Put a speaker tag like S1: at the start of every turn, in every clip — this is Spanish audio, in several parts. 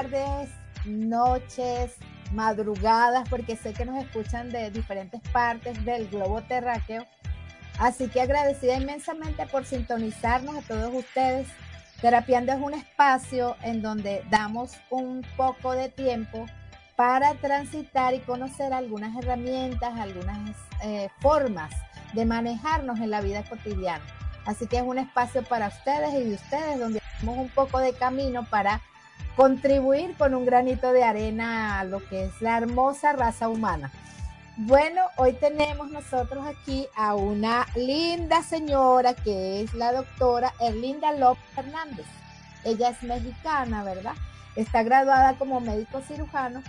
S1: tardes, noches, madrugadas, porque sé que nos escuchan de diferentes partes del globo terráqueo. Así que agradecida inmensamente por sintonizarnos a todos ustedes. Terapiando es un espacio en donde damos un poco de tiempo para transitar y conocer algunas herramientas, algunas eh, formas de manejarnos en la vida cotidiana. Así que es un espacio para ustedes y de ustedes donde hacemos un poco de camino para contribuir con un granito de arena a lo que es la hermosa raza humana. Bueno, hoy tenemos nosotros aquí a una linda señora que es la doctora Erlinda López Hernández. Ella es mexicana, ¿verdad? Está graduada como médico cirujano,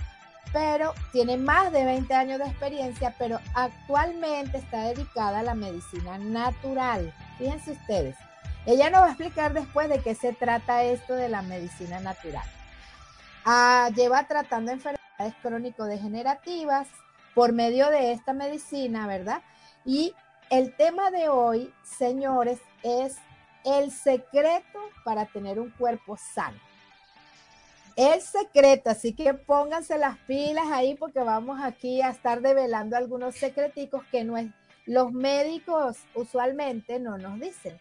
S1: pero tiene más de 20 años de experiencia, pero actualmente está dedicada a la medicina natural. Fíjense ustedes. Ella nos va a explicar después de qué se trata esto de la medicina natural. Lleva tratando enfermedades crónico-degenerativas por medio de esta medicina, ¿verdad? Y el tema de hoy, señores, es el secreto para tener un cuerpo sano. El secreto, así que pónganse las pilas ahí porque vamos aquí a estar develando algunos secreticos que no es, los médicos usualmente no nos dicen.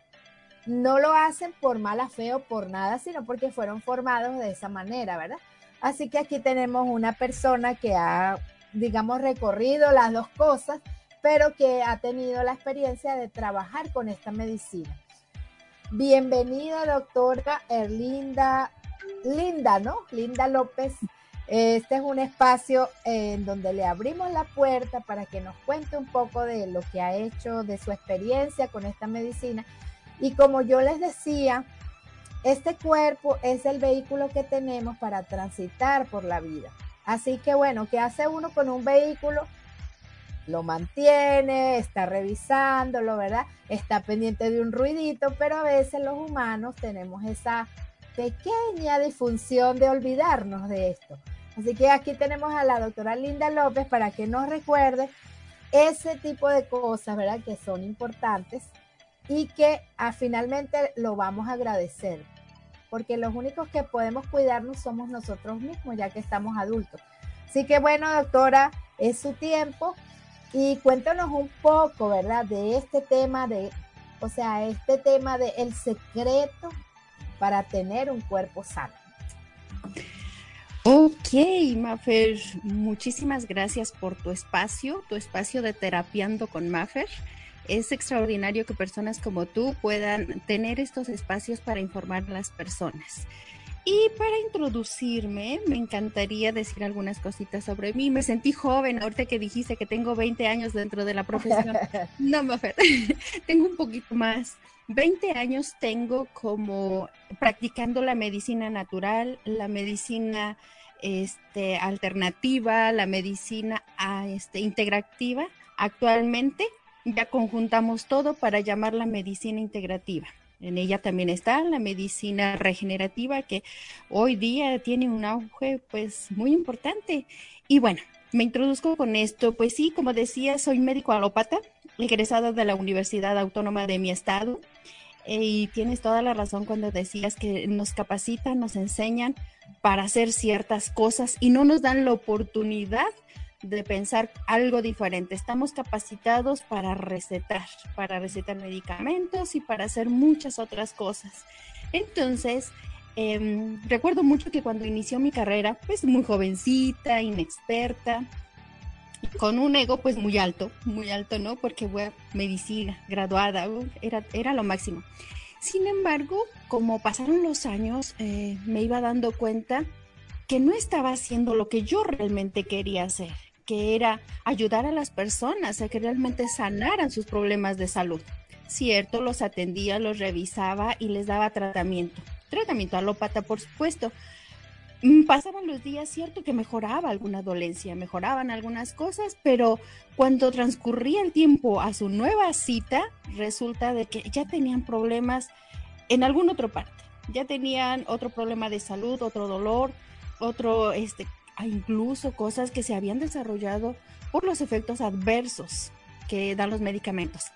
S1: No lo hacen por mala fe o por nada, sino porque fueron formados de esa manera, ¿verdad? Así que aquí tenemos una persona que ha, digamos, recorrido las dos cosas, pero que ha tenido la experiencia de trabajar con esta medicina. Bienvenida, doctora Erlinda, Linda, ¿no? Linda López. Este es un espacio en donde le abrimos la puerta para que nos cuente un poco de lo que ha hecho, de su experiencia con esta medicina. Y como yo les decía, este cuerpo es el vehículo que tenemos para transitar por la vida. Así que bueno, ¿qué hace uno con un vehículo? Lo mantiene, está revisándolo, ¿verdad? Está pendiente de un ruidito, pero a veces los humanos tenemos esa pequeña disfunción de olvidarnos de esto. Así que aquí tenemos a la doctora Linda López para que nos recuerde ese tipo de cosas, ¿verdad? Que son importantes y que ah, finalmente lo vamos a agradecer, porque los únicos que podemos cuidarnos somos nosotros mismos, ya que estamos adultos. Así que bueno, doctora, es su tiempo y cuéntanos un poco, ¿verdad? De este tema de, o sea, este tema de el secreto para tener un cuerpo sano.
S2: Ok, Mafer, muchísimas gracias por tu espacio, tu espacio de terapiando con Mafer es extraordinario que personas como tú puedan tener estos espacios para informar a las personas. Y para introducirme, me encantaría decir algunas cositas sobre mí. Me sentí joven ahorita que dijiste que tengo 20 años dentro de la profesión. No, Mafer, tengo un poquito más. 20 años tengo como practicando la medicina natural, la medicina este, alternativa, la medicina ah, este, integrativa. Actualmente ya conjuntamos todo para llamar la medicina integrativa. En ella también está la medicina regenerativa que hoy día tiene un auge pues muy importante. Y bueno, me introduzco con esto, pues sí, como decía, soy médico alópata, egresada de la Universidad Autónoma de mi estado. Eh, y tienes toda la razón cuando decías que nos capacitan, nos enseñan para hacer ciertas cosas y no nos dan la oportunidad de pensar algo diferente. Estamos capacitados para recetar, para recetar medicamentos y para hacer muchas otras cosas. Entonces, em, recuerdo mucho que cuando inició mi carrera, pues muy jovencita, inexperta, con un ego pues muy alto, muy alto, ¿no? Porque a medicina, graduada, era, era lo máximo. Sin embargo, como pasaron los años, eh, me iba dando cuenta que no estaba haciendo lo que yo realmente quería hacer que era ayudar a las personas a que realmente sanaran sus problemas de salud. Cierto, los atendía, los revisaba y les daba tratamiento. Tratamiento alópata, por supuesto. Mm, pasaban los días, cierto que mejoraba alguna dolencia, mejoraban algunas cosas, pero cuando transcurría el tiempo a su nueva cita, resulta de que ya tenían problemas en alguna otra parte. Ya tenían otro problema de salud, otro dolor, otro este, incluso cosas que se habían desarrollado por los efectos adversos que dan los medicamentos.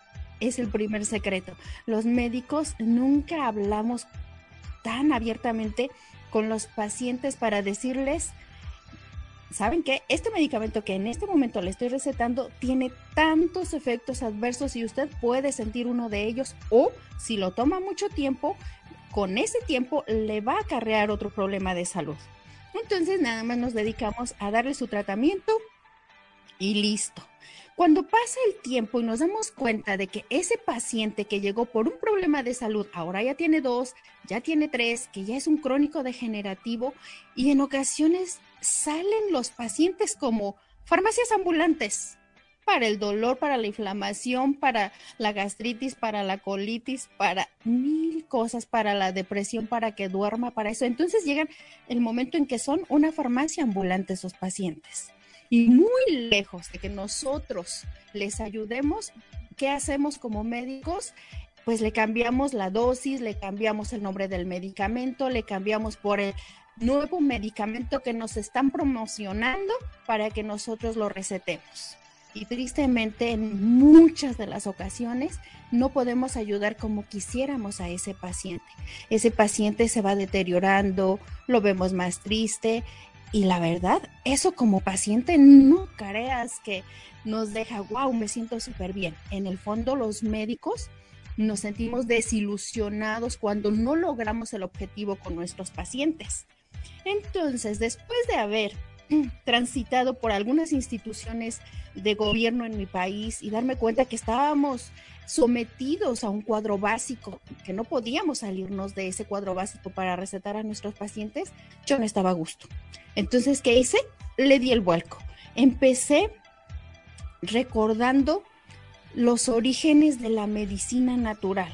S2: Es el primer secreto. Los médicos nunca hablamos tan abiertamente con los pacientes para decirles, ¿saben qué? Este medicamento que en este momento le estoy recetando tiene tantos efectos adversos y usted puede sentir uno de ellos o si lo toma mucho tiempo, con ese tiempo le va a acarrear otro problema de salud. Entonces nada más nos dedicamos a darle su tratamiento y listo. Cuando pasa el tiempo y nos damos cuenta de que ese paciente que llegó por un problema de salud ahora ya tiene dos, ya tiene tres, que ya es un crónico degenerativo y en ocasiones salen los pacientes como farmacias ambulantes para el dolor, para la inflamación, para la gastritis, para la colitis, para mil cosas, para la depresión, para que duerma, para eso. Entonces llegan el momento en que son una farmacia ambulante esos pacientes y muy lejos de que nosotros les ayudemos, ¿qué hacemos como médicos? Pues le cambiamos la dosis, le cambiamos el nombre del medicamento, le cambiamos por el nuevo medicamento que nos están promocionando para que nosotros lo recetemos. Y tristemente en muchas de las ocasiones no podemos ayudar como quisiéramos a ese paciente. Ese paciente se va deteriorando, lo vemos más triste y la verdad, eso como paciente no creas que nos deja, wow, me siento súper bien. En el fondo los médicos nos sentimos desilusionados cuando no logramos el objetivo con nuestros pacientes. Entonces, después de haber transitado por algunas instituciones de gobierno en mi país y darme cuenta que estábamos sometidos a un cuadro básico, que no podíamos salirnos de ese cuadro básico para recetar a nuestros pacientes, yo no estaba a gusto. Entonces, ¿qué hice? Le di el vuelco. Empecé recordando los orígenes de la medicina natural,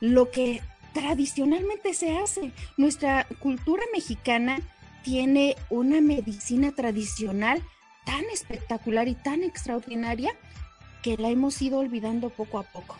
S2: lo que tradicionalmente se hace. Nuestra cultura mexicana tiene una medicina tradicional tan espectacular y tan extraordinaria que la hemos ido olvidando poco a poco.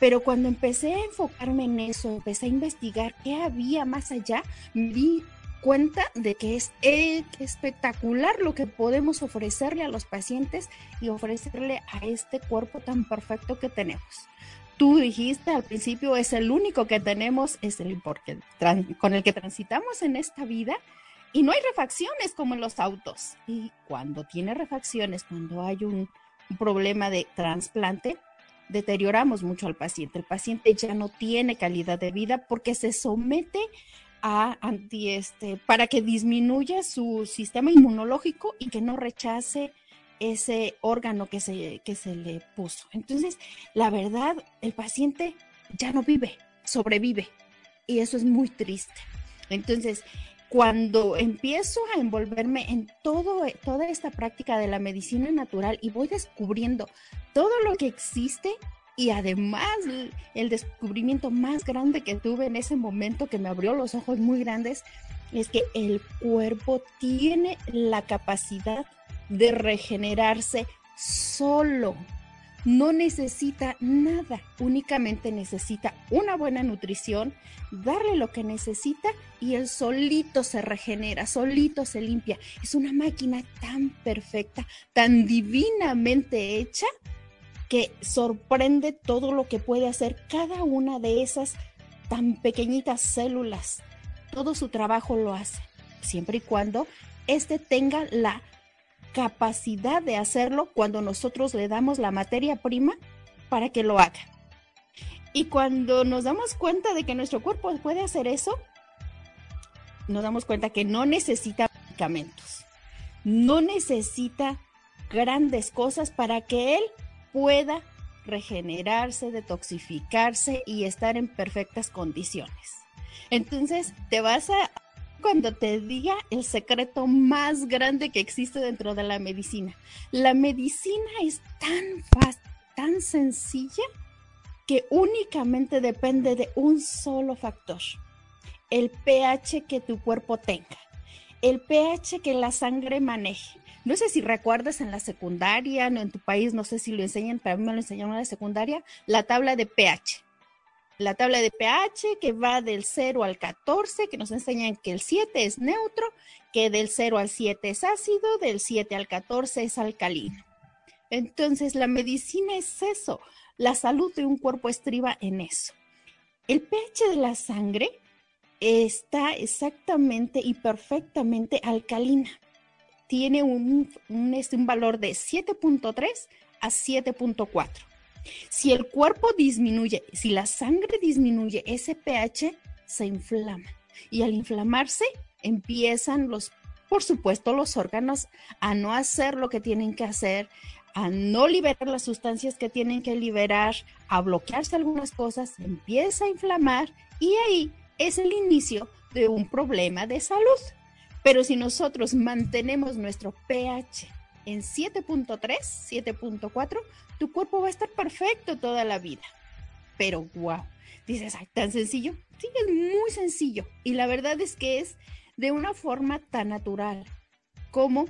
S2: Pero cuando empecé a enfocarme en eso, empecé a investigar qué había más allá, me di cuenta de que es espectacular lo que podemos ofrecerle a los pacientes y ofrecerle a este cuerpo tan perfecto que tenemos. Tú dijiste al principio, es el único que tenemos, es el con el que transitamos en esta vida y no hay refacciones como en los autos. Y cuando tiene refacciones, cuando hay un problema de trasplante, deterioramos mucho al paciente. El paciente ya no tiene calidad de vida porque se somete a anti este para que disminuya su sistema inmunológico y que no rechace ese órgano que se, que se le puso. Entonces, la verdad, el paciente ya no vive, sobrevive. Y eso es muy triste. Entonces, cuando empiezo a envolverme en todo, toda esta práctica de la medicina natural y voy descubriendo todo lo que existe y además el descubrimiento más grande que tuve en ese momento que me abrió los ojos muy grandes es que el cuerpo tiene la capacidad de regenerarse solo no necesita nada, únicamente necesita una buena nutrición, darle lo que necesita y él solito se regenera, solito se limpia. Es una máquina tan perfecta, tan divinamente hecha que sorprende todo lo que puede hacer cada una de esas tan pequeñitas células. Todo su trabajo lo hace, siempre y cuando éste tenga la capacidad de hacerlo cuando nosotros le damos la materia prima para que lo haga. Y cuando nos damos cuenta de que nuestro cuerpo puede hacer eso, nos damos cuenta que no necesita medicamentos, no necesita grandes cosas para que él pueda regenerarse, detoxificarse y estar en perfectas condiciones. Entonces, te vas a cuando te diga el secreto más grande que existe dentro de la medicina. La medicina es tan fácil, tan sencilla, que únicamente depende de un solo factor, el pH que tu cuerpo tenga, el pH que la sangre maneje. No sé si recuerdas en la secundaria, no en tu país, no sé si lo enseñan, pero a mí me lo enseñaron en la secundaria, la tabla de pH la tabla de pH que va del 0 al 14, que nos enseñan que el 7 es neutro, que del 0 al 7 es ácido, del 7 al 14 es alcalino. Entonces, la medicina es eso, la salud de un cuerpo estriba en eso. El pH de la sangre está exactamente y perfectamente alcalina. Tiene un, un, este, valor de 7.3 a 7.4. Si el cuerpo disminuye, si la sangre disminuye ese pH, se inflama. Y al inflamarse, empiezan los, por supuesto, los órganos a no hacer lo que tienen que hacer, a no liberar las sustancias que tienen que liberar, a bloquearse algunas cosas, empieza a inflamar y ahí es el inicio de un problema de salud. Pero si nosotros mantenemos nuestro pH en 7.3, 7.4, tu cuerpo va a estar perfecto toda la vida. Pero wow, dices, tan sencillo. Sí, es muy sencillo. Y la verdad es que es de una forma tan natural como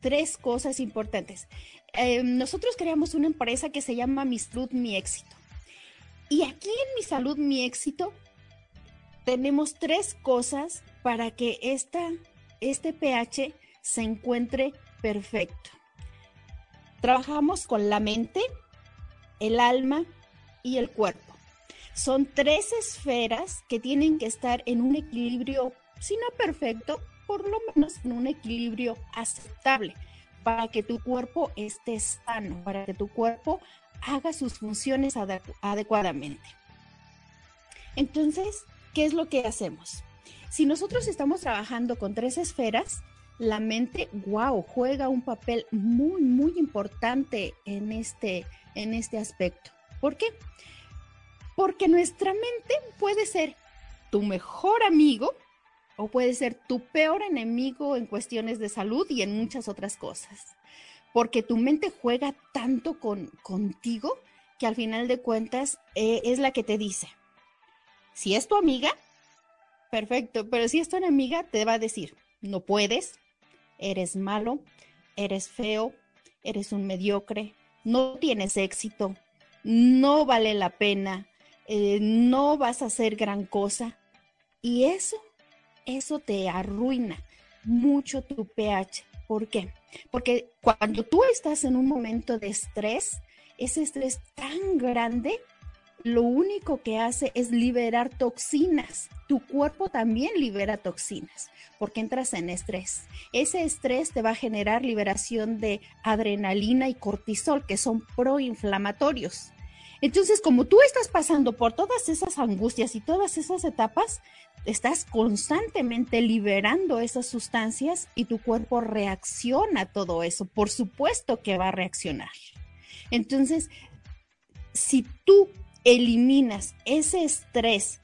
S2: tres cosas importantes. Em, nosotros creamos una empresa que se llama Mi Salud, Mi Éxito. Y aquí en Mi Salud, Mi Éxito tenemos tres cosas para que esta, este pH se encuentre perfecto. Trabajamos con la mente, el alma y el cuerpo. Son tres esferas que tienen que estar en un equilibrio, si no perfecto, por lo menos en un equilibrio aceptable para que tu cuerpo esté sano, para que tu cuerpo haga sus funciones adecuadamente. Entonces, ¿qué es lo que hacemos? Si nosotros estamos trabajando con tres esferas, la mente, wow, juega un papel muy, muy importante en este, en este aspecto. ¿Por qué? Porque nuestra mente puede ser tu mejor amigo o puede ser tu peor enemigo en cuestiones de salud y en muchas otras cosas. Porque tu mente juega tanto con, contigo que al final de cuentas eh, es la que te dice, si es tu amiga, perfecto, pero si es tu enemiga, te va a decir, no puedes, eres malo, eres feo, eres un mediocre, no tienes éxito, no vale la pena, eh, no vas a hacer gran cosa. Y eso, eso te arruina mucho tu pH. ¿Por qué? Porque cuando tú estás en un momento de estrés, ese estrés tan grande lo único que hace es liberar toxinas. Tu cuerpo también libera toxinas porque entras en estrés. Ese estrés te va a generar liberación de adrenalina y cortisol, que son proinflamatorios. Entonces, como tú estás pasando por todas esas angustias y todas esas etapas, estás constantemente liberando esas sustancias y tu cuerpo reacciona a todo eso. Por supuesto que va a reaccionar. Entonces, si tú eliminas ese estrés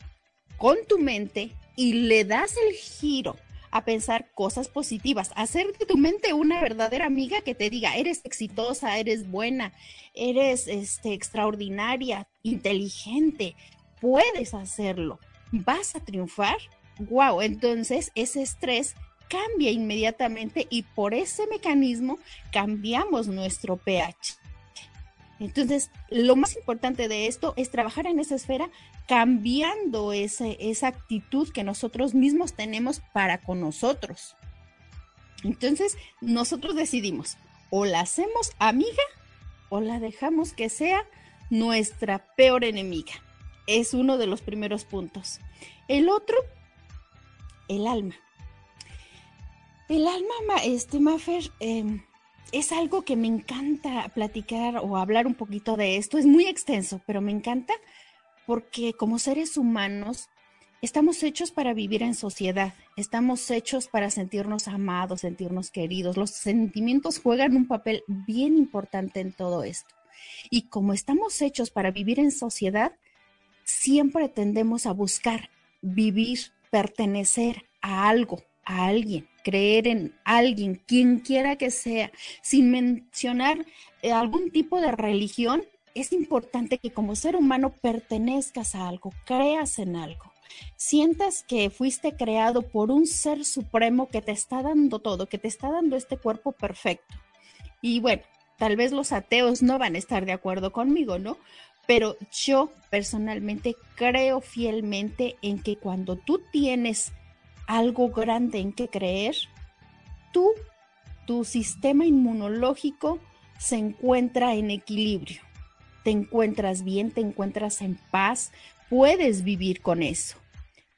S2: con tu mente y le das el giro a pensar cosas positivas, hacer de tu mente una verdadera amiga que te diga, eres exitosa, eres buena, eres este, extraordinaria, inteligente, puedes hacerlo, vas a triunfar. Wow, entonces ese estrés cambia inmediatamente y por ese mecanismo cambiamos nuestro pH. Entonces, lo más importante de esto es trabajar en esa esfera cambiando ese, esa actitud que nosotros mismos tenemos para con nosotros. Entonces, nosotros decidimos, o la hacemos amiga o la dejamos que sea nuestra peor enemiga. Es uno de los primeros puntos. El otro, el alma. El alma, este Maffer, em, es algo que me encanta platicar o hablar un poquito de esto. Es muy extenso, pero me encanta porque como seres humanos estamos hechos para vivir en sociedad, estamos hechos para sentirnos amados, sentirnos queridos. Los sentimientos juegan un papel bien importante en todo esto. Y como estamos hechos para vivir en sociedad, siempre tendemos a buscar vivir, pertenecer a algo, a alguien creer en alguien, quien quiera que sea, sin mencionar eh, algún tipo de religión, es importante que como ser humano pertenezcas a algo, creas en algo. Sientas que fuiste creado por un ser supremo que te está dando todo, que te está dando este cuerpo perfecto. Y bueno, tal vez los ateos no van a estar de acuerdo conmigo, ¿no? Pero yo personalmente creo fielmente en que cuando tú tienes algo grande en que creer, tú, tu sistema inmunológico se encuentra en equilibrio. Te encuentras bien, te encuentras en paz, puedes vivir con eso.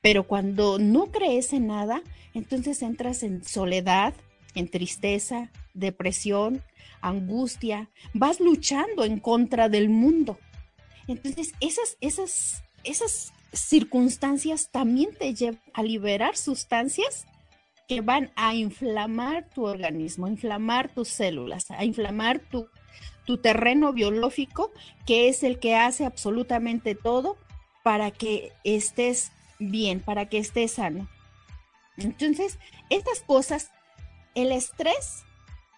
S2: Pero cuando no crees en nada, entonces entras en soledad, en tristeza, depresión, angustia, vas luchando en contra del mundo. Entonces, esas, esas, esas circunstancias también te llevan a liberar sustancias que van a inflamar tu organismo, a inflamar tus células, a inflamar tu, tu terreno biológico, que es el que hace absolutamente todo para que estés bien, para que estés sano. Entonces, estas cosas, el estrés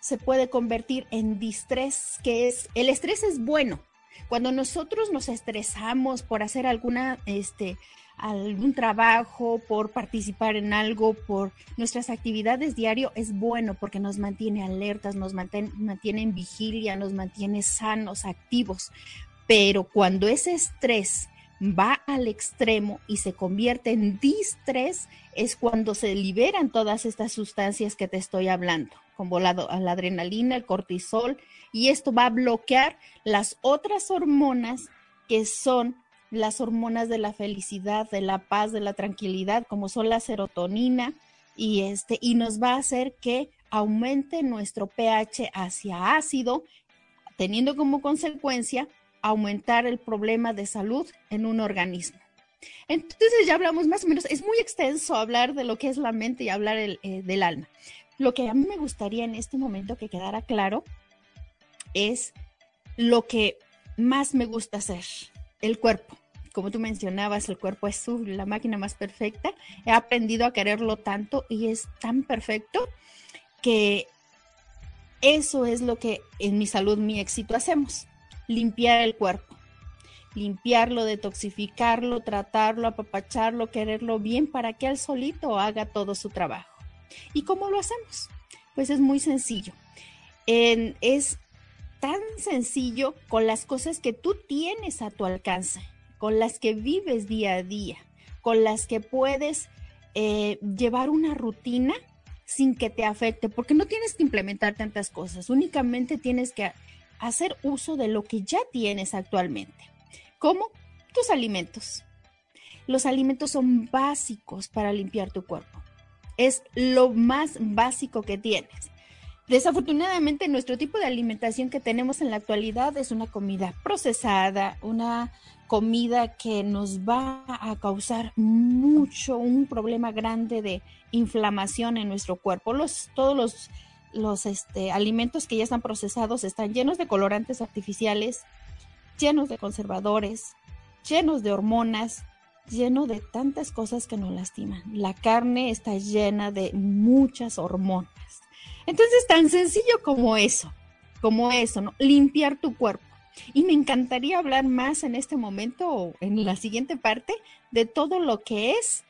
S2: se puede convertir en distrés, que es, el estrés es bueno. Cuando nosotros nos estresamos por hacer alguna, este, algún trabajo, por participar en algo, por nuestras actividades diario, es bueno porque nos mantiene alertas, nos mantiene, mantiene en vigilia, nos mantiene sanos, activos. Pero cuando ese estrés va al extremo y se convierte en distrés, es cuando se liberan todas estas sustancias que te estoy hablando, como la, la adrenalina, el cortisol, y esto va a bloquear las otras hormonas que son las hormonas de la felicidad, de la paz, de la tranquilidad, como son la serotonina, y este, y nos va a hacer que aumente nuestro pH hacia ácido, teniendo como consecuencia aumentar el problema de salud en un organismo. Entonces ya hablamos más o menos, es muy extenso hablar de lo que es la mente y hablar eh, del alma. Lo que a mí me gustaría en este momento que quedara claro es lo que más me gusta hacer, el cuerpo. Como tú mencionabas, el cuerpo es la máquina más perfecta. He aprendido a quererlo tanto y es tan perfecto que eso es lo que en mi salud, mi éxito hacemos limpiar el cuerpo, limpiarlo, detoxificarlo, tratarlo, apapacharlo, quererlo bien para que él solito haga todo su trabajo. ¿Y cómo lo hacemos? Pues es muy sencillo. es tan sencillo con las cosas que tú tienes a tu alcance, con las que vives día a día, con las que puedes eh, llevar una rutina sin que te afecte, porque no tienes que implementar tantas cosas, únicamente tienes que hacer uso de lo que ya tienes actualmente, como tus alimentos. Los alimentos son básicos para limpiar tu cuerpo. Es lo más básico que tienes. Desafortunadamente, nuestro tipo de alimentación que tenemos en la actualidad es una comida procesada, una comida que nos va a causar mucho, un problema grande de inflamación en nuestro cuerpo. Los, todos los los este, alimentos que ya están procesados están llenos de colorantes artificiales, llenos de conservadores, llenos de hormonas, llenos de tantas cosas que nos lastiman. La carne está llena de muchas hormonas. Entonces, tan sencillo como eso, como eso, ¿no? Limpiar tu cuerpo. Y me encantaría hablar más en este momento o en la siguiente parte de todo lo que es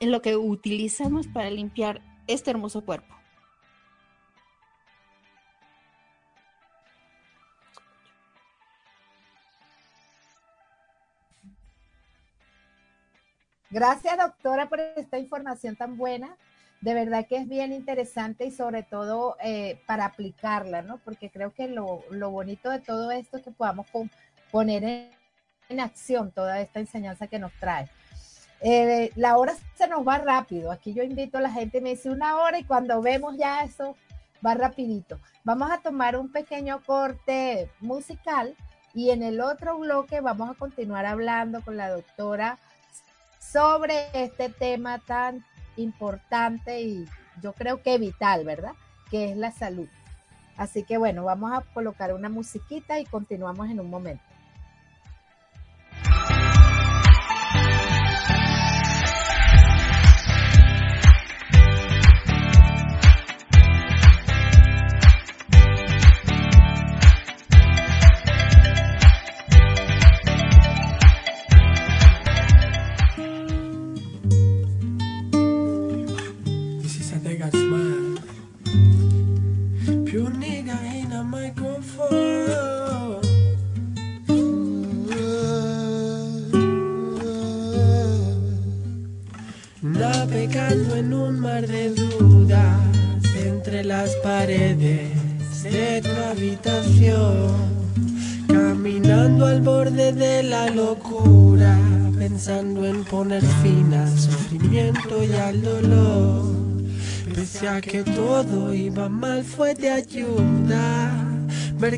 S2: en lo que utilizamos para limpiar este hermoso cuerpo.
S1: Gracias, doctora, por esta información tan buena. De verdad que es bien interesante y sobre todo eh, para aplicarla, ¿no? Porque creo que lo, bonito de todo esto es que podamos poner en, acción toda esta enseñanza que nos trae. Eh, la hora se nos va rápido. Aquí yo invito a la gente, me dice una hora y cuando vemos ya eso va rapidito. Vamos a tomar un pequeño corte musical y en el otro bloque vamos a continuar hablando con la doctora sobre este tema tan importante y yo creo que vital, ¿verdad? Que es la salud. Así que bueno, vamos a colocar una musiquita y continuamos en un momento.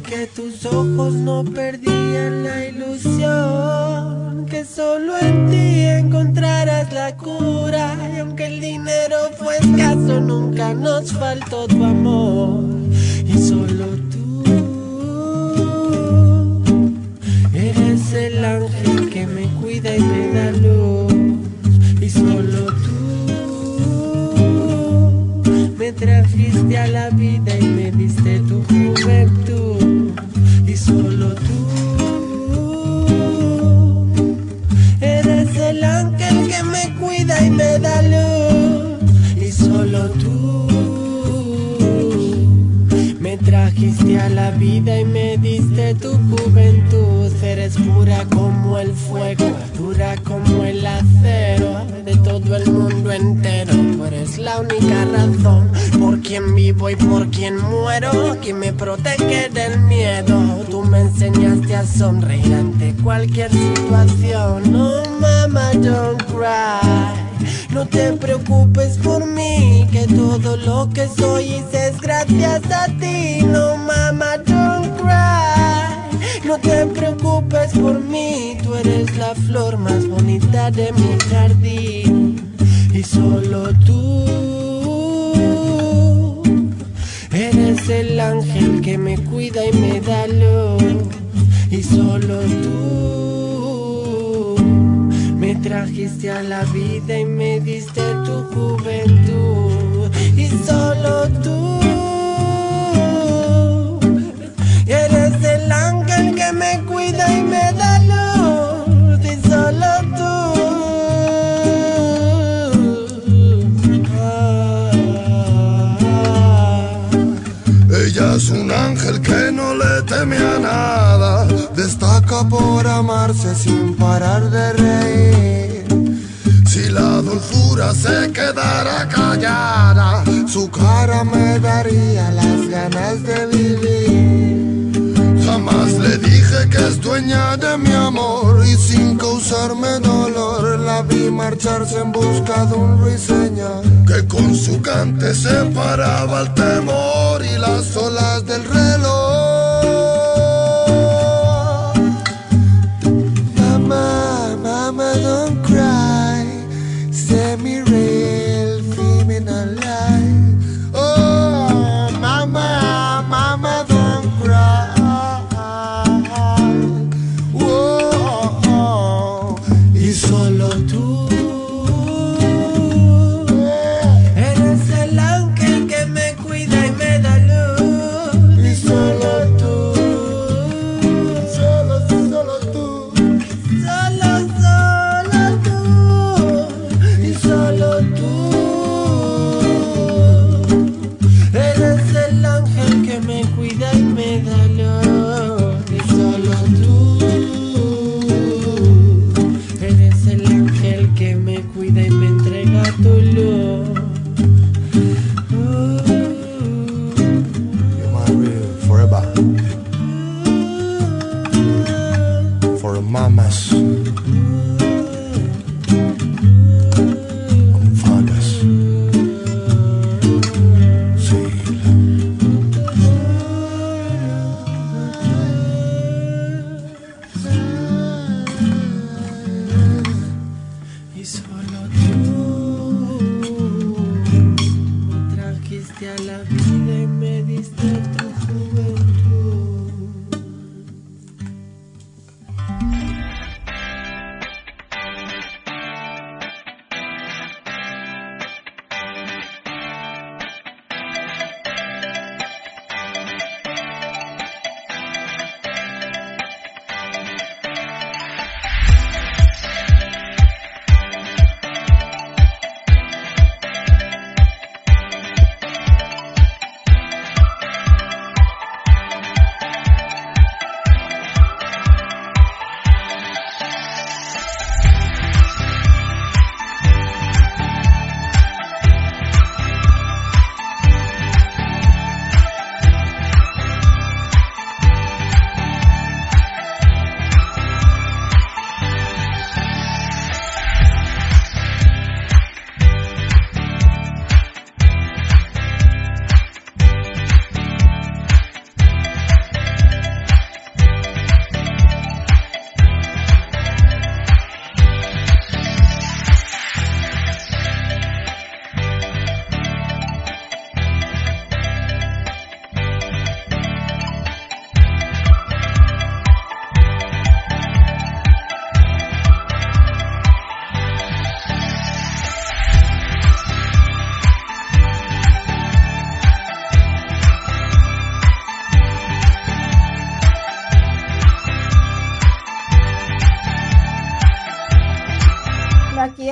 S3: Que tus ojos no perdían la ilusión. Que solo en ti encontrarás la cura. Y aunque el dinero fue escaso, nunca nos faltó tu amor. Y solo tu juventud. Eres pura como el fuego, dura como el acero de todo el mundo entero. Tú eres la única razón por quien vivo y por quien muero, quien me protege del miedo. Tú me enseñaste a sonreír ante cualquier situación. No, mama, don't cry. No te preocupes por mí, que todo lo que soy es gracias a ti. No, por mí, tú eres la flor más bonita de mi jardín. Y solo tú eres el ángel que me cuida y me da luz. Y solo tú me trajiste a la vida y me diste tu juventud. Y solo tú eres el ángel que me cuida y
S4: es un ángel que no le teme a nada. Destaca por amarse sin parar de reír. Si la dulzura se quedara callada, su cara me daría las ganas de vivir. Jamás le dije que es dueña de mi amor y sin causarme dolor la vi marcharse en busca de un ruiseñor que con su cante separaba el temor y las olas del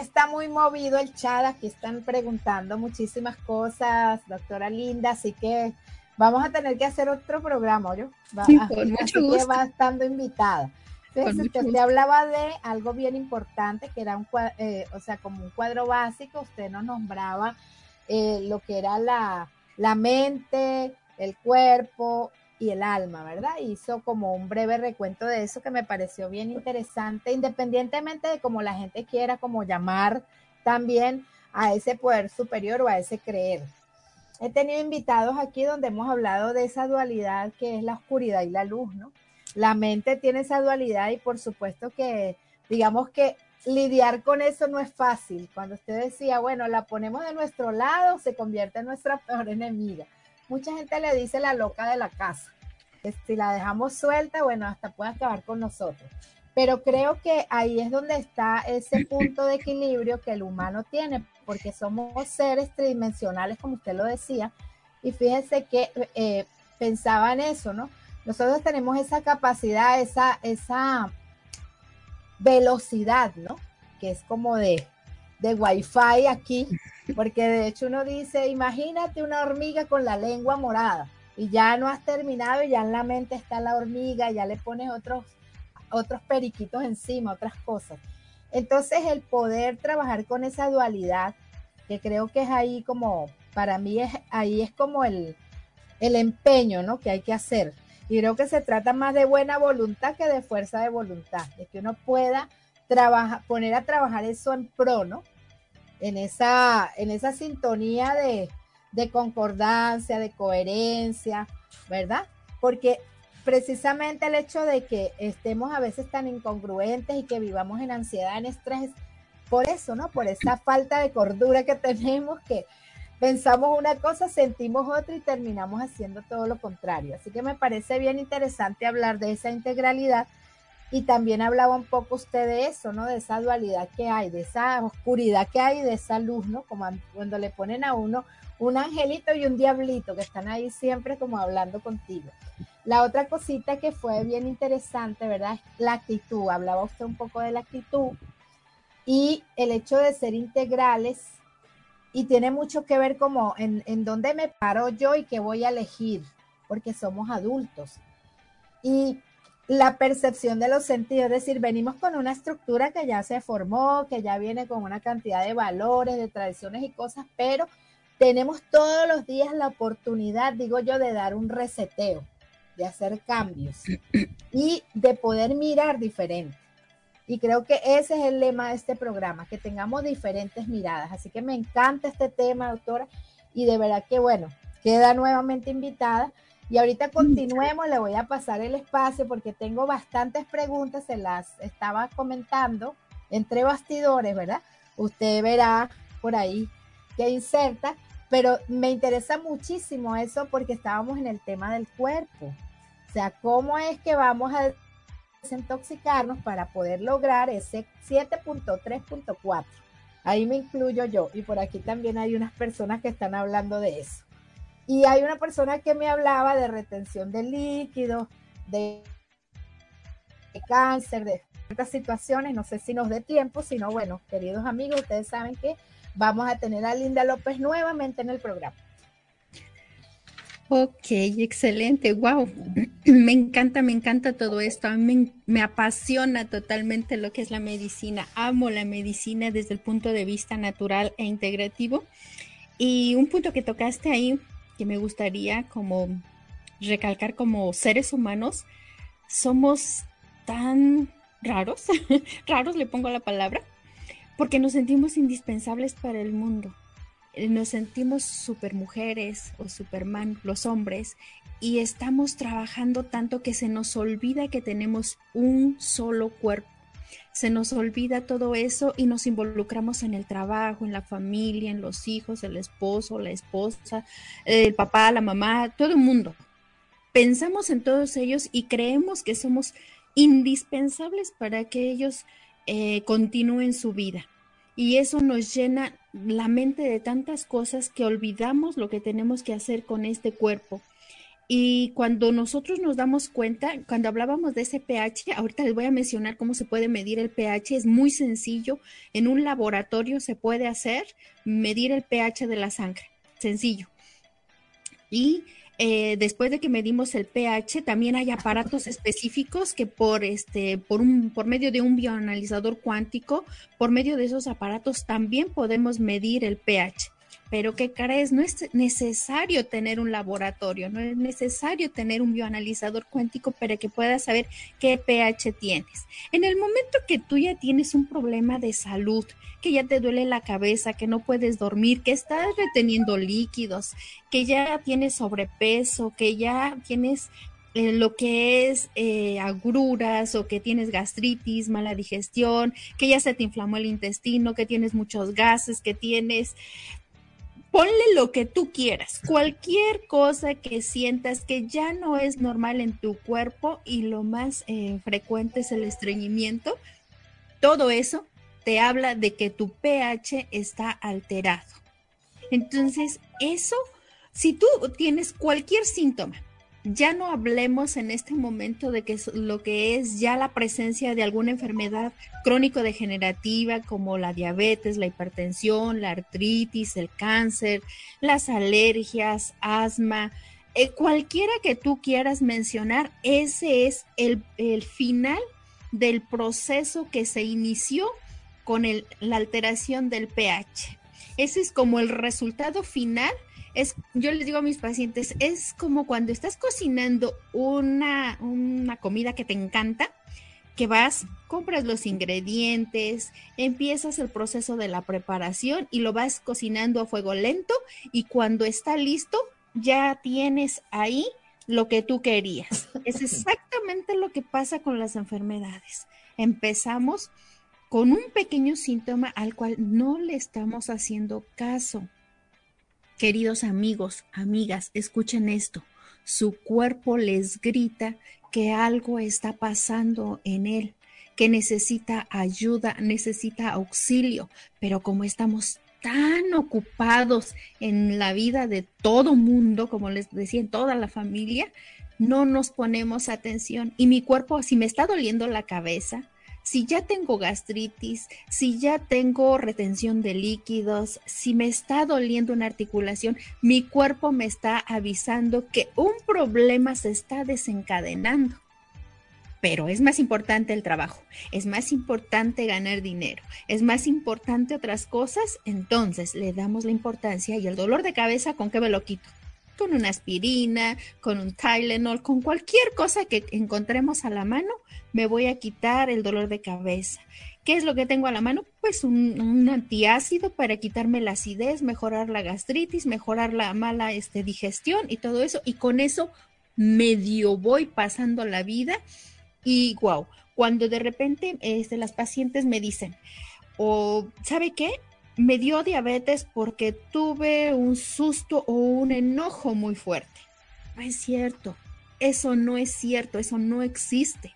S1: está muy movido el chat, aquí están preguntando muchísimas cosas, doctora Linda, así que vamos a tener que hacer otro programa, ¿yo? Va,
S2: sí, con mucho
S1: gusto. que va estando invitada. Entonces, usted gusto. hablaba de algo bien importante, que era un cuadro, eh, o sea, como un cuadro básico, usted nos nombraba eh, lo que era la, la mente, el cuerpo y el alma, ¿verdad? Hizo como un breve recuento de eso que me pareció bien interesante, independientemente de cómo la gente quiera como llamar también a ese poder superior o a ese creer. He tenido invitados aquí donde hemos hablado de esa dualidad que es la oscuridad y la luz, ¿no? La mente tiene esa dualidad y por supuesto que, digamos que lidiar con eso no es fácil. Cuando usted decía, bueno, la ponemos de nuestro lado, se convierte en nuestra peor enemiga mucha gente le dice la loca de la casa. Que si la dejamos suelta, bueno, hasta puede acabar con nosotros. Pero creo que ahí es donde está ese punto de equilibrio que el humano tiene, porque somos seres tridimensionales, como usted lo decía, y fíjese que eh, pensaba en eso, ¿no? Nosotros tenemos esa capacidad, esa, esa velocidad, ¿no? Que es como de, de wifi aquí, porque de hecho uno dice, imagínate una hormiga con la lengua morada y ya no has terminado y ya en la mente está la hormiga, ya le pones otros, otros periquitos encima, otras cosas. Entonces el poder trabajar con esa dualidad, que creo que es ahí como, para mí es, ahí es como el, el empeño, ¿no? Que hay que hacer. Y creo que se trata más de buena voluntad que de fuerza de voluntad, de que uno pueda trabajar, poner a trabajar eso en pro, ¿no? en esa, en esa sintonía de, de concordancia, de coherencia, ¿verdad? Porque precisamente el hecho de que estemos a veces tan incongruentes y que vivamos en ansiedad, en estrés, por eso, ¿no? Por esa falta de cordura que tenemos, que pensamos una cosa, sentimos otra y terminamos haciendo todo lo contrario. Así que me parece bien interesante hablar de esa integralidad y también hablaba un poco usted de eso, ¿no? De esa dualidad que hay, de esa oscuridad que hay, de esa luz, ¿no? Como cuando le ponen a uno un angelito y un diablito que están ahí siempre como hablando contigo. La otra cosita que fue bien interesante, ¿verdad? La actitud. Hablaba usted un poco de la actitud y el hecho de ser integrales y tiene mucho que ver como en, en dónde me paro yo y qué voy a elegir, porque somos adultos. Y la percepción de los sentidos, es decir, venimos con una estructura que ya se formó, que ya viene con una cantidad de valores, de tradiciones y cosas, pero tenemos todos los días la oportunidad, digo yo, de dar un reseteo, de hacer cambios y de poder mirar diferente. Y creo que ese es el lema de este programa, que tengamos diferentes miradas. Así que me encanta este tema, doctora, y de verdad que, bueno, queda nuevamente invitada y ahorita continuemos, le voy a pasar el espacio porque tengo bastantes preguntas, se las estaba comentando entre bastidores, ¿verdad? Usted verá por ahí que inserta, pero me interesa muchísimo eso porque estábamos en el tema del cuerpo. O sea, ¿cómo es que vamos a desintoxicarnos para poder lograr ese 7.3.4? Ahí me incluyo yo y por aquí también hay unas personas que están hablando de eso. Y hay una persona que me hablaba de retención de líquidos, de, cáncer, de ciertas situaciones. No sé si nos dé tiempo, sino bueno, queridos amigos, ustedes saben que vamos a tener a Linda López nuevamente en el programa.
S2: Ok, excelente, wow. Me encanta, me encanta todo esto. A mí me, me, apasiona totalmente lo que es la medicina. Amo la medicina desde el punto de vista natural e integrativo. Y un punto que tocaste ahí que me gustaría como recalcar como seres humanos, somos tan raros, raros le pongo la palabra, porque nos sentimos indispensables para el mundo. Eh, nos sentimos super mujeres o superman, los hombres, y estamos trabajando tanto que se nos olvida que tenemos un solo cuerpo se nos olvida todo eso y nos involucramos en el trabajo, en la familia, en los hijos, el esposo, la esposa, el papá, la mamá, todo el mundo. Pensamos en todos ellos y creemos que somos indispensables para que ellos eh, continúen su vida. Y eso nos llena la mente de tantas cosas que olvidamos lo que tenemos que hacer con este cuerpo. Y cuando nosotros nos damos cuenta, cuando hablábamos de ese pH, ahorita les voy a mencionar cómo se puede medir el pH, es muy sencillo. En un laboratorio se puede hacer medir el pH de la sangre, sencillo. Y eh, después de que medimos el pH, también hay aparatos específicos que por este, por un, por medio de un bioanalizador cuántico, por medio de esos aparatos también podemos medir el pH. Pero ¿qué crees? No es necesario tener un laboratorio, no es necesario tener un bioanalizador cuántico para que puedas saber qué pH tienes. En el momento que tú ya tienes un problema de salud, que ya te duele la cabeza, que no puedes dormir, que estás reteniendo líquidos, que ya tienes sobrepeso, que ya tienes eh, lo que es eh, agruras o que tienes gastritis, mala digestión, que ya se te inflamó el intestino, que tienes muchos gases, que tienes ponle lo que tú quieras, cualquier cosa que sientas que ya no es normal en tu cuerpo y lo más eh, frecuente es el estreñimiento, todo eso te habla de que tu pH está alterado. Entonces, eso, si tú tienes cualquier síntoma, ya no hablemos en este momento de que lo que es ya la presencia de alguna enfermedad crónico-degenerativa como la diabetes, la hipertensión, la artritis, el cáncer, las alergias, asma, eh, cualquiera que tú quieras mencionar, ese es el, final del proceso que se inició con la alteración del pH. Ese es como el resultado final es, yo les digo a mis pacientes, es como cuando estás cocinando una, una comida que te encanta, que vas, compras los ingredientes, empiezas el proceso de la preparación y lo vas cocinando a fuego lento y cuando está listo ya tienes ahí lo que tú querías. Es exactamente lo que pasa con las enfermedades. Empezamos con un pequeño síntoma al cual no le estamos haciendo caso. Queridos amigos, amigas, escuchen esto. Su cuerpo les grita que algo está pasando en él, que necesita ayuda, necesita auxilio, pero como estamos tan ocupados en la vida de todo mundo, como les decía, en toda la familia, no nos ponemos atención. Y mi cuerpo, si me está doliendo la cabeza, si ya tengo gastritis, si ya tengo retención de líquidos, si me está doliendo una articulación, mi cuerpo me está avisando que un problema se está desencadenando. Pero es más importante el trabajo, es más importante ganar dinero, es más importante otras cosas, entonces le damos la importancia y el dolor de cabeza, ¿con qué me lo quito? Con una aspirina, con un Tylenol, con cualquier cosa que encontremos a la mano, me voy a quitar el dolor de cabeza. ¿Qué es lo que tengo a la mano? Pues un, antiácido para quitarme la acidez, mejorar la gastritis, mejorar la mala este, digestión y todo eso. Y con eso medio voy pasando la vida. Y wow, cuando de repente este, las pacientes me dicen, o ¿sabe qué? Me dio diabetes porque tuve un susto o un enojo muy fuerte. No es cierto, eso no es cierto, eso no existe.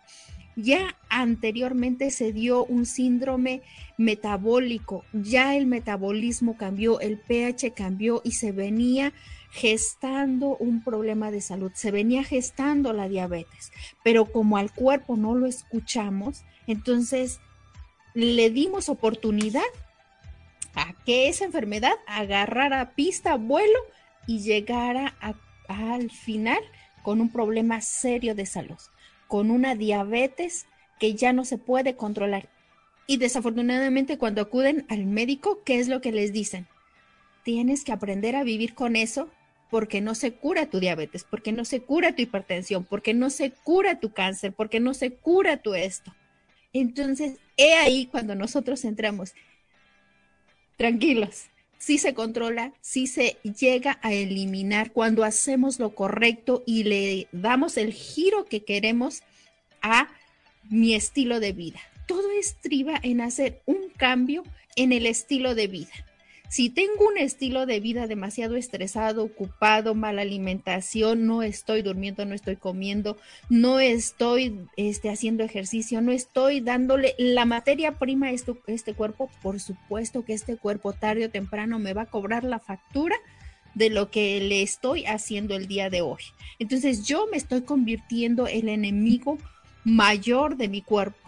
S2: Ya anteriormente se dio un síndrome metabólico, ya el metabolismo cambió, el pH cambió y se venía gestando un problema de salud, se venía gestando la diabetes, pero como al cuerpo no lo escuchamos, entonces le dimos oportunidad a que esa enfermedad agarrara pista, vuelo y llegara al final con un problema serio de salud, con una diabetes que ya no se puede controlar. Y desafortunadamente cuando acuden al médico, ¿qué es lo que les dicen? Tienes que aprender a vivir con eso porque no se cura tu diabetes, porque no se cura tu hipertensión, porque no se cura tu cáncer, porque no se cura tu esto. Entonces, he ahí cuando nosotros entramos tranquilos. Sí se controla, sí se llega a eliminar cuando hacemos lo correcto y le damos el giro que queremos a mi estilo de vida. Todo estriba en hacer un cambio en el estilo de vida. Si tengo un estilo de vida demasiado estresado, ocupado, mala alimentación, no estoy durmiendo, no estoy comiendo, no estoy este, haciendo ejercicio, no estoy dándole la materia prima a este, este cuerpo, por supuesto que este cuerpo tarde o temprano me va a cobrar la factura de lo que le estoy haciendo el día de hoy. Entonces yo me estoy convirtiendo el enemigo mayor de mi cuerpo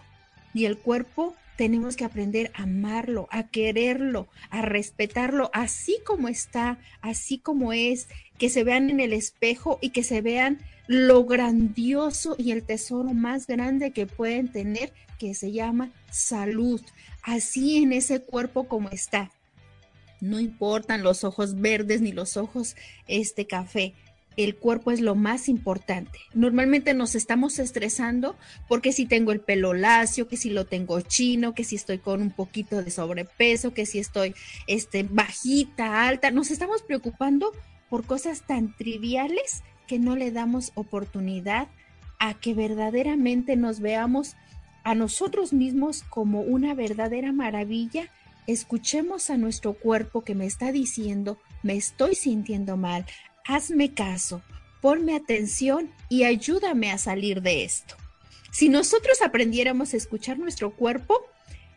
S2: y el cuerpo tenemos que aprender a amarlo, a quererlo, a respetarlo así como está, así como es, que se vean en el espejo y que se vean lo grandioso y el tesoro más grande que pueden tener, que se llama salud, así en ese cuerpo como está. No importan los ojos verdes ni los ojos este café el cuerpo es lo más importante. Normalmente nos estamos estresando porque si tengo el pelo lacio, que si lo tengo chino, que si estoy con un poquito de sobrepeso, que si estoy este, bajita, alta, nos estamos preocupando por cosas tan triviales que no le damos oportunidad a que verdaderamente nos veamos a nosotros mismos como una verdadera maravilla. Escuchemos a nuestro cuerpo que me está diciendo, me estoy sintiendo mal, hazme caso, ponme atención y ayúdame a salir de esto. Si nosotros aprendiéramos a escuchar nuestro cuerpo,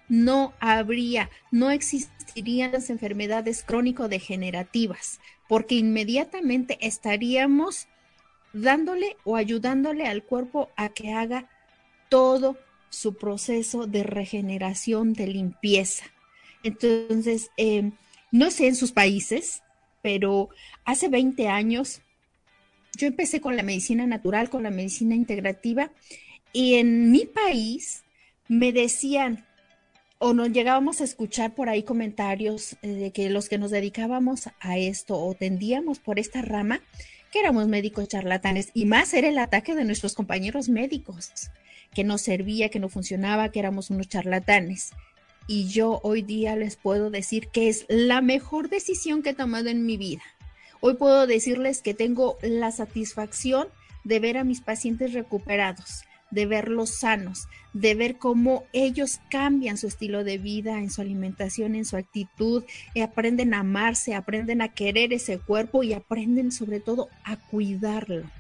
S2: no habría, no existirían las enfermedades crónico-degenerativas, porque inmediatamente estaríamos dándole o ayudándole al cuerpo a que haga todo su proceso de regeneración, de limpieza. Entonces, eh, no sé en sus países, pero hace 20 años yo empecé con la medicina natural, con la medicina integrativa, y en mi país me decían, o nos llegábamos a escuchar por ahí comentarios eh, de que los que nos dedicábamos a esto o tendíamos por esta rama, que éramos médicos charlatanes, y más era el ataque de nuestros compañeros médicos, que no servía, que no funcionaba, que éramos unos charlatanes y yo hoy día les puedo decir que es la mejor decisión que he tomado en mi vida. Hoy puedo decirles que tengo la satisfacción de ver a mis pacientes recuperados, de verlos sanos, de ver cómo ellos cambian su estilo de vida, en su alimentación, en su actitud, y aprenden a amarse, aprenden a querer ese cuerpo y aprenden sobre todo a cuidarlo.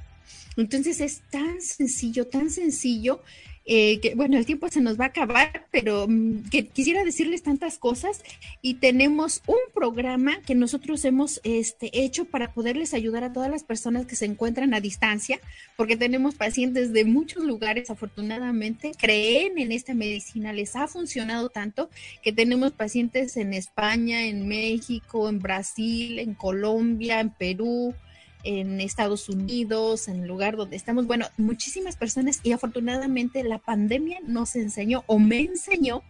S2: Entonces es tan sencillo, tan sencillo eh, que bueno, el tiempo se nos va a acabar, pero mm, que quisiera decirles tantas cosas y tenemos un programa que nosotros hemos este, hecho para poderles ayudar a todas las personas que se encuentran a distancia, porque tenemos pacientes de muchos lugares, afortunadamente, creen en esta medicina, les ha funcionado tanto que tenemos pacientes en España, en México, en Brasil, en Colombia, en Perú, en Estados Unidos, en el lugar donde estamos, bueno, muchísimas personas y afortunadamente la pandemia nos enseñó o me enseñó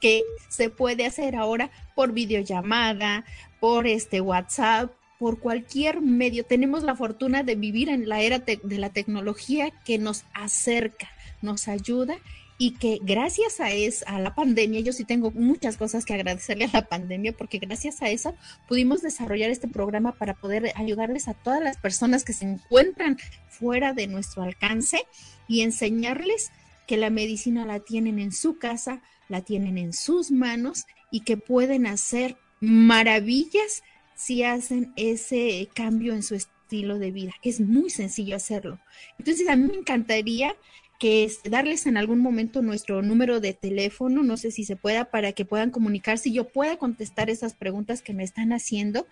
S2: que se puede hacer ahora por videollamada, por este WhatsApp, por cualquier medio. Tenemos la fortuna de vivir en la era de la tecnología que nos acerca, nos ayuda y que gracias a, es, a la pandemia, yo sí tengo muchas cosas que agradecerle a la pandemia, porque gracias a eso pudimos desarrollar este programa para poder ayudarles a todas las personas que se encuentran fuera de nuestro alcance y enseñarles que la medicina la tienen en su casa, la tienen en sus manos y que pueden hacer maravillas si hacen ese cambio en su estilo de vida. Es muy sencillo hacerlo. Entonces, a mí me encantaría que es darles en algún momento nuestro número de teléfono, no sé si se pueda, para que puedan comunicarse y yo pueda contestar esas preguntas que me están haciendo,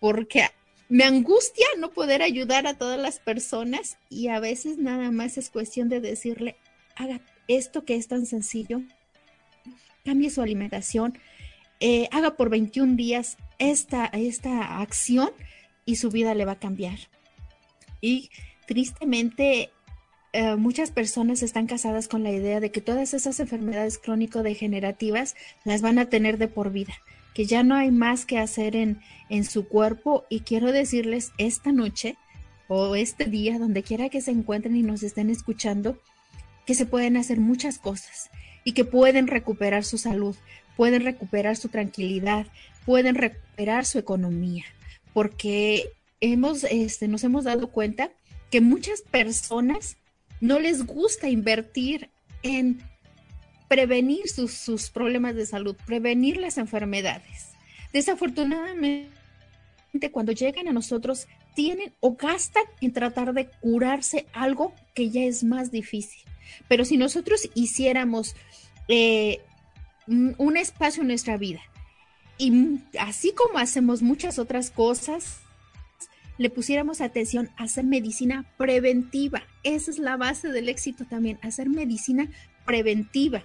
S2: porque me angustia no poder ayudar a todas las personas y a veces nada más es cuestión de decirle, haga esto que es tan sencillo, cambie su alimentación, eh, haga por 21 días esta, esta acción y su vida le va a cambiar. Y tristemente eh, muchas personas están casadas con la idea de que todas esas enfermedades crónico-degenerativas las van a tener de por vida, que ya no hay más que hacer en, en su cuerpo. Y quiero decirles esta noche o este día, donde quiera que se encuentren y nos estén escuchando, que se pueden hacer muchas cosas y que pueden recuperar su salud, pueden recuperar su tranquilidad, pueden recuperar su economía, porque hemos, este, nos hemos dado cuenta que muchas personas no les gusta invertir en prevenir sus, problemas de salud, prevenir las enfermedades. Desafortunadamente, cuando llegan a nosotros, tienen o gastan en tratar de curarse algo que ya es más difícil. Pero si nosotros hiciéramos eh, un espacio en nuestra vida, y así como hacemos muchas otras cosas, le pusiéramos atención a hacer medicina preventiva. Esa es la base del éxito también, hacer medicina preventiva.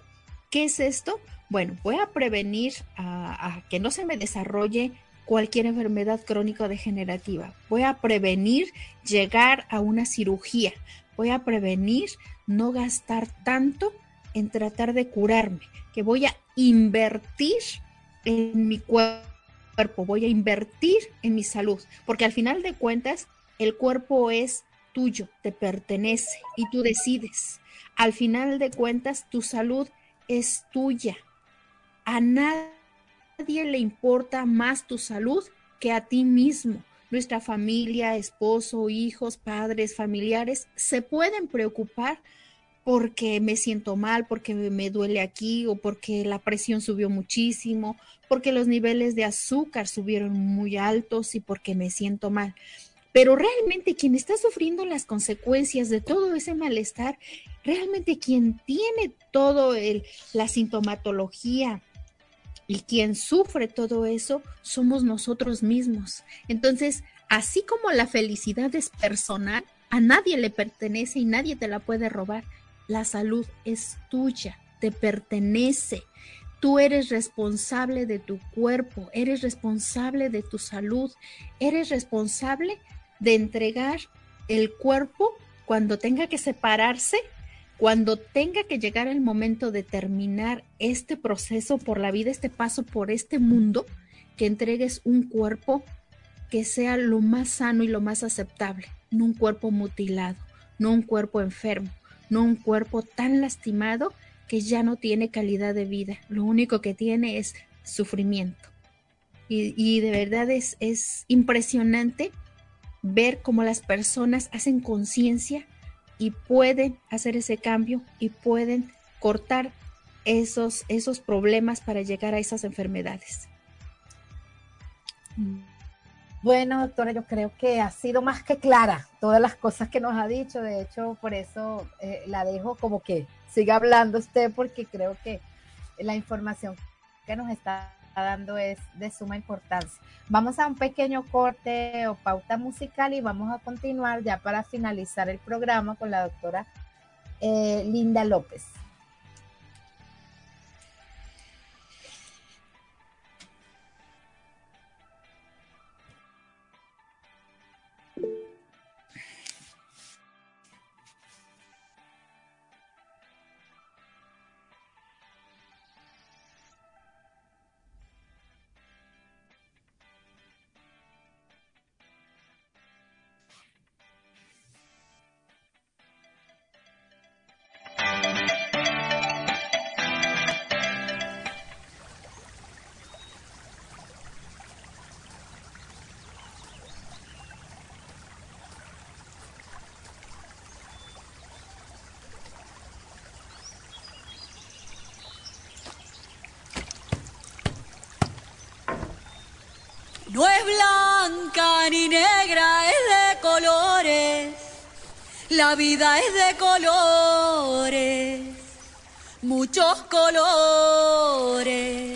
S2: ¿Qué es esto? Bueno, voy a prevenir a, que no se me desarrolle cualquier enfermedad crónica degenerativa. Voy a prevenir llegar a una cirugía. Voy a prevenir no gastar tanto en tratar de curarme, que voy a invertir en mi cuerpo, voy a invertir en mi salud, porque al final de cuentas el cuerpo es tuyo, te pertenece y tú decides. Al final de cuentas tu salud es tuya. A nadie le importa más tu salud que a ti mismo. Nuestra familia, esposo, hijos, padres, familiares se pueden preocupar porque me siento mal, porque me duele aquí o porque la presión subió muchísimo, porque los niveles de azúcar subieron muy altos y porque me siento mal. Pero realmente quien está sufriendo las consecuencias de todo ese malestar, realmente quien tiene todo el, la sintomatología y quien sufre todo eso somos nosotros mismos. Entonces, así como la felicidad es personal, a nadie le pertenece y nadie te la puede robar. La salud es tuya, te pertenece. Tú eres responsable de tu cuerpo, eres responsable de tu salud, eres responsable de entregar el cuerpo cuando tenga que separarse, cuando tenga que llegar el momento de terminar este proceso por la vida, este paso por este mundo, que entregues un cuerpo que sea lo más sano y lo más aceptable, no un cuerpo mutilado, no un cuerpo enfermo, no un cuerpo tan lastimado que ya no tiene calidad de vida, lo único que tiene es sufrimiento. Y, de verdad es, es impresionante ver cómo las personas hacen conciencia y pueden hacer ese cambio y pueden cortar esos, esos problemas para llegar a esas enfermedades.
S1: Bueno, doctora, yo creo que ha sido más que clara todas las cosas que nos ha dicho. De hecho, por eso eh, la dejo como que siga hablando usted, porque creo que la información que nos está dando es de suma importancia. Vamos a un pequeño corte o pauta musical y vamos a continuar ya para finalizar el programa con la doctora eh, Linda López.
S5: No es blanca ni negra, es de colores. La vida es de colores, muchos colores.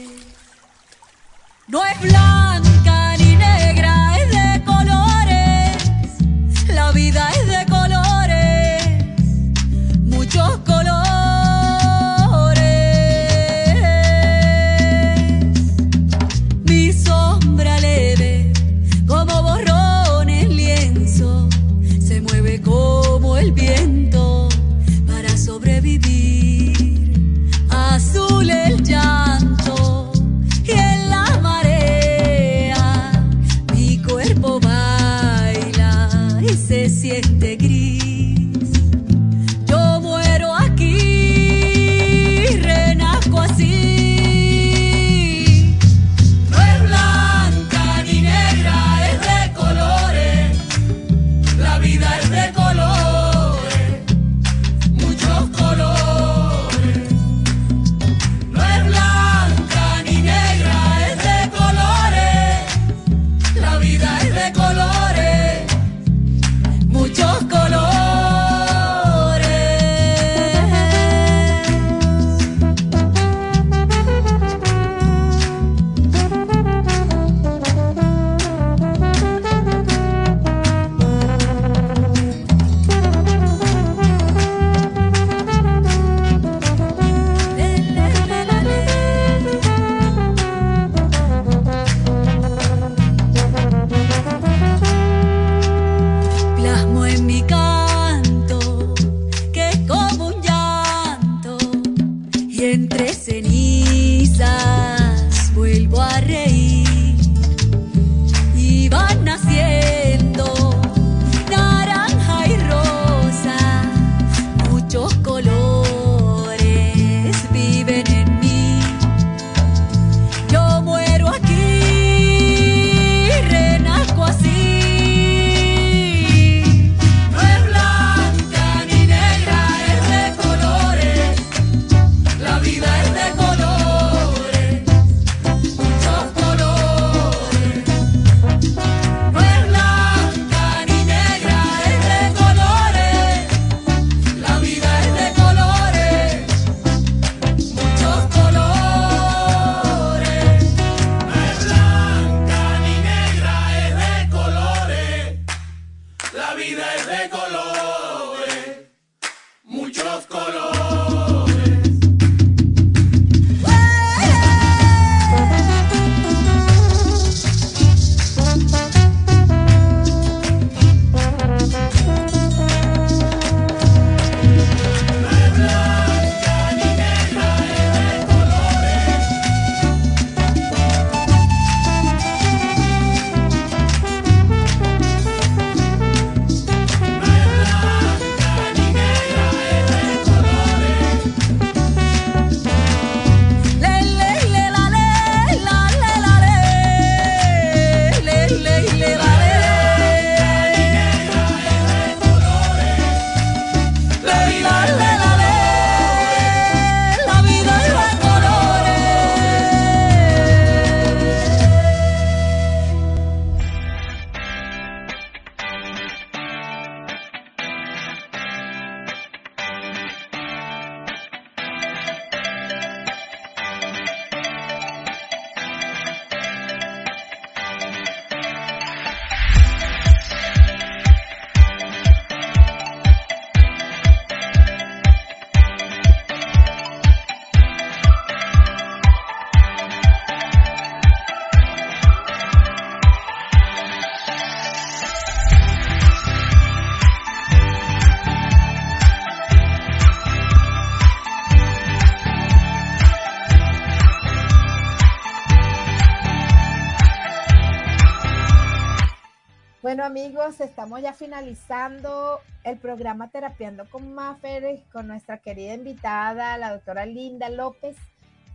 S1: Bueno amigos, estamos ya finalizando el programa Terapiando con Maffer con nuestra querida invitada, la doctora Linda López.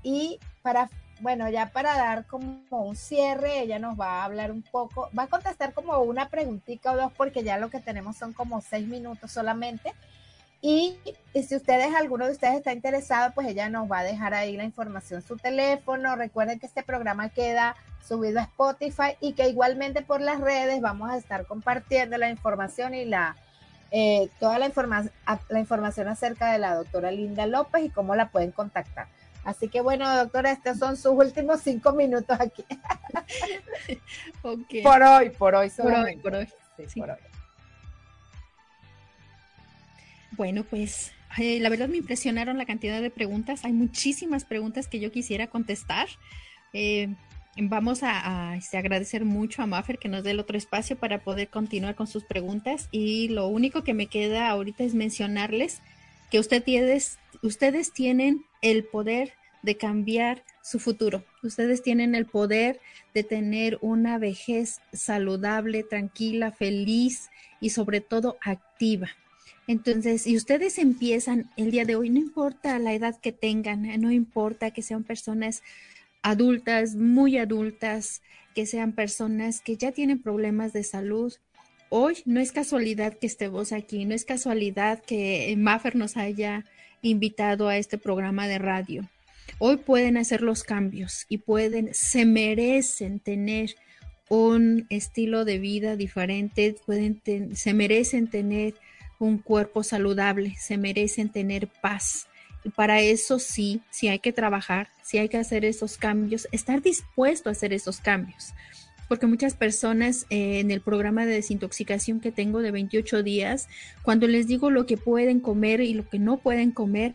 S1: Y para, bueno, ya para dar como un cierre, ella nos va a hablar un poco, va a contestar como una preguntita o dos, porque ya lo que tenemos son como seis minutos solamente. Y, si ustedes, alguno de ustedes está interesado, pues ella nos va a dejar ahí la información, su teléfono. Recuerden que este programa queda subido a Spotify y que igualmente por las redes vamos a estar compartiendo la información y la eh, toda la, la información acerca de la doctora Linda López y cómo la pueden contactar. Así que bueno, doctora, estos son sus últimos cinco minutos aquí. Por hoy, por hoy,
S2: por hoy, por hoy. Sí, Por hoy. Bueno, pues eh, la verdad me impresionaron la cantidad de preguntas. Hay muchísimas preguntas que yo quisiera contestar. Eh, vamos a, este, agradecer mucho a Maffer que nos dé el otro espacio para poder continuar con sus preguntas. Y lo único que me queda ahorita es mencionarles que ustedes, ustedes tienen el poder de cambiar su futuro. Ustedes tienen el poder de tener una vejez saludable, tranquila, feliz y sobre todo activa. Entonces, si ustedes empiezan el día de hoy, no importa la edad que tengan, no importa que sean personas adultas, muy adultas, que sean personas que ya tienen problemas de salud. Hoy no es casualidad que estemos aquí, no es casualidad que Maffer nos haya invitado a este programa de radio. Hoy pueden hacer los cambios y pueden, se merecen tener un estilo de vida diferente, pueden se merecen tener un cuerpo saludable, se merecen tener paz. Y para eso sí, sí hay que trabajar, sí hay que hacer esos cambios, estar dispuesto a hacer esos cambios. Porque muchas personas eh, en el programa de desintoxicación que tengo de 28 días, cuando les digo lo que pueden comer y lo que no pueden comer,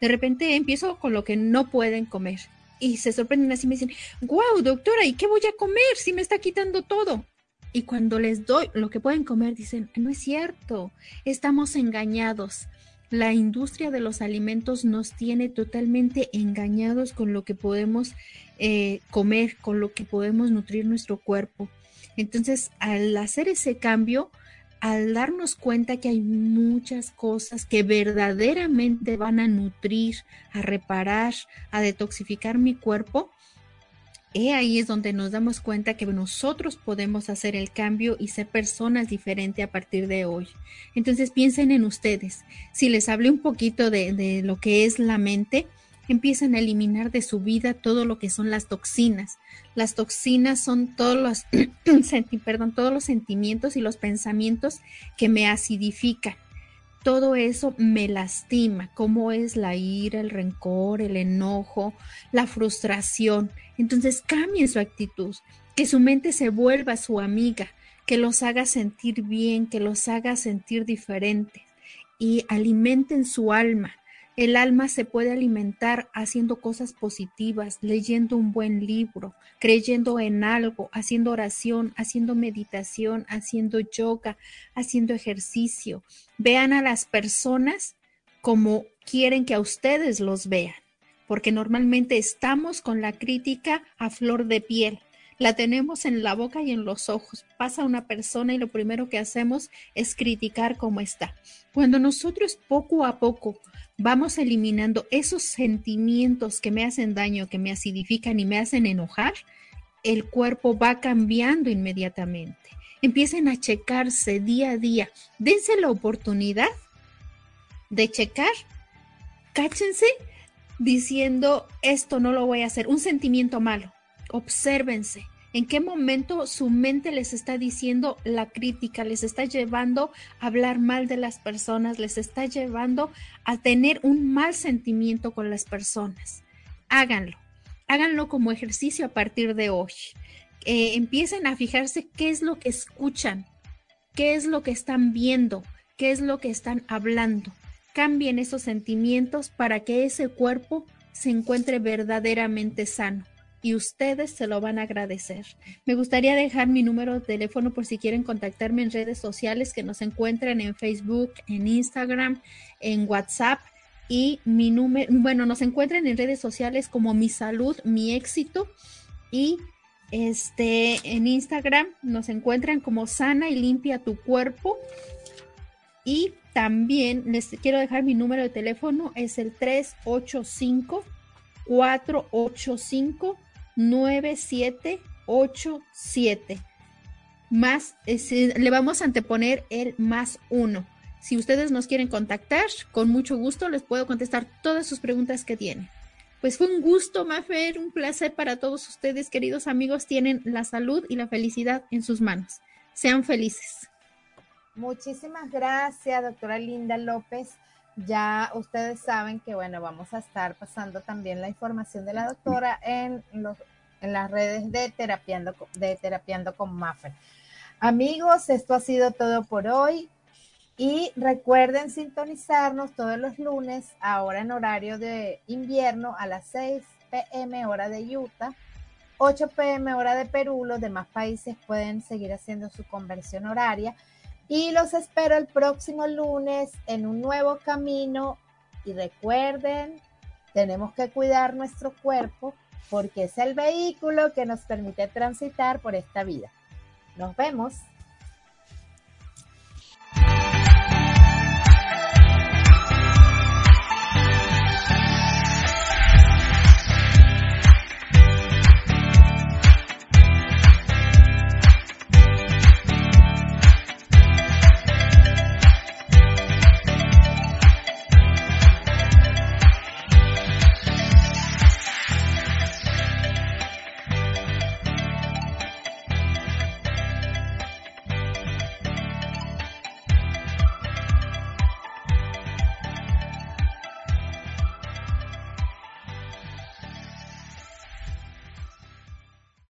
S2: de repente empiezo con lo que no pueden comer. Y se sorprenden así, me dicen, wow, doctora, ¿y qué voy a comer si me está quitando todo? Y cuando les doy lo que pueden comer, dicen, no es cierto, estamos engañados. La industria de los alimentos nos tiene totalmente engañados con lo que podemos eh, comer, con lo que podemos nutrir nuestro cuerpo. Entonces, al hacer ese cambio, al darnos cuenta que hay muchas cosas que verdaderamente van a nutrir, a reparar, a detoxificar mi cuerpo, He ahí es donde nos damos cuenta que nosotros podemos hacer el cambio y ser personas diferentes a partir de hoy. Entonces piensen en ustedes. Si les hablé un poquito de, de lo que es la mente, empiezan a eliminar de su vida todo lo que son las toxinas. Las toxinas son todos los, perdón, todos los sentimientos y los pensamientos que me acidifican todo eso me lastima, como es la ira, el rencor, el enojo, la frustración. Entonces cambien su actitud, que su mente se vuelva su amiga, que los haga sentir bien, que los haga sentir diferentes y alimenten su alma. El alma se puede alimentar haciendo cosas positivas, leyendo un buen libro, creyendo en algo, haciendo oración, haciendo meditación, haciendo yoga, haciendo ejercicio. Vean a las personas como quieren que a ustedes los vean, porque normalmente estamos con la crítica a flor de piel. La tenemos en la boca y en los ojos. Pasa una persona y lo primero que hacemos es criticar cómo está. Cuando nosotros poco a poco vamos eliminando esos sentimientos que me hacen daño, que me acidifican y me hacen enojar, el cuerpo va cambiando inmediatamente. Empiecen a checarse día a día. Dense la oportunidad de checar. Cáchense diciendo esto no lo voy a hacer. Un sentimiento malo. Obsérvense. ¿En qué momento su mente les está diciendo la crítica, les está llevando a hablar mal de las personas, les está llevando a tener un mal sentimiento con las personas? Háganlo, háganlo como ejercicio a partir de hoy. Eh, empiecen a fijarse qué es lo que escuchan, qué es lo que están viendo, qué es lo que están hablando. Cambien esos sentimientos para que ese cuerpo se encuentre verdaderamente sano y ustedes se lo van a agradecer. Me gustaría dejar mi número de teléfono por si quieren contactarme en redes sociales que nos encuentran en Facebook, en Instagram, en WhatsApp y mi número, bueno, nos encuentran en redes sociales como Mi Salud, Mi Éxito y Este, en Instagram nos encuentran como sana y limpia tu cuerpo. Y también les quiero dejar mi número de teléfono, es el 385 485 9787. Más, le vamos a anteponer el más uno. Si ustedes nos quieren contactar, con mucho gusto les puedo contestar todas sus preguntas que tienen. Pues fue un gusto, Mafer, un placer para todos ustedes, queridos amigos. Tienen la salud y la felicidad en sus manos. Sean felices.
S1: Muchísimas gracias, doctora Linda López. Ya ustedes saben que, bueno, vamos a estar pasando también la información de la doctora en, los, en las redes de Terapiando, de Terapiando con Maffer. Amigos, esto ha sido todo por hoy. Y recuerden sintonizarnos todos los lunes, ahora en horario de invierno, a las 6 pm hora de Utah, 8 pm hora de Perú. Los demás países pueden seguir haciendo su conversión horaria. Y los espero el próximo lunes en un nuevo camino. Y recuerden, tenemos que cuidar nuestro cuerpo porque es el vehículo que nos permite transitar por esta vida. Nos vemos.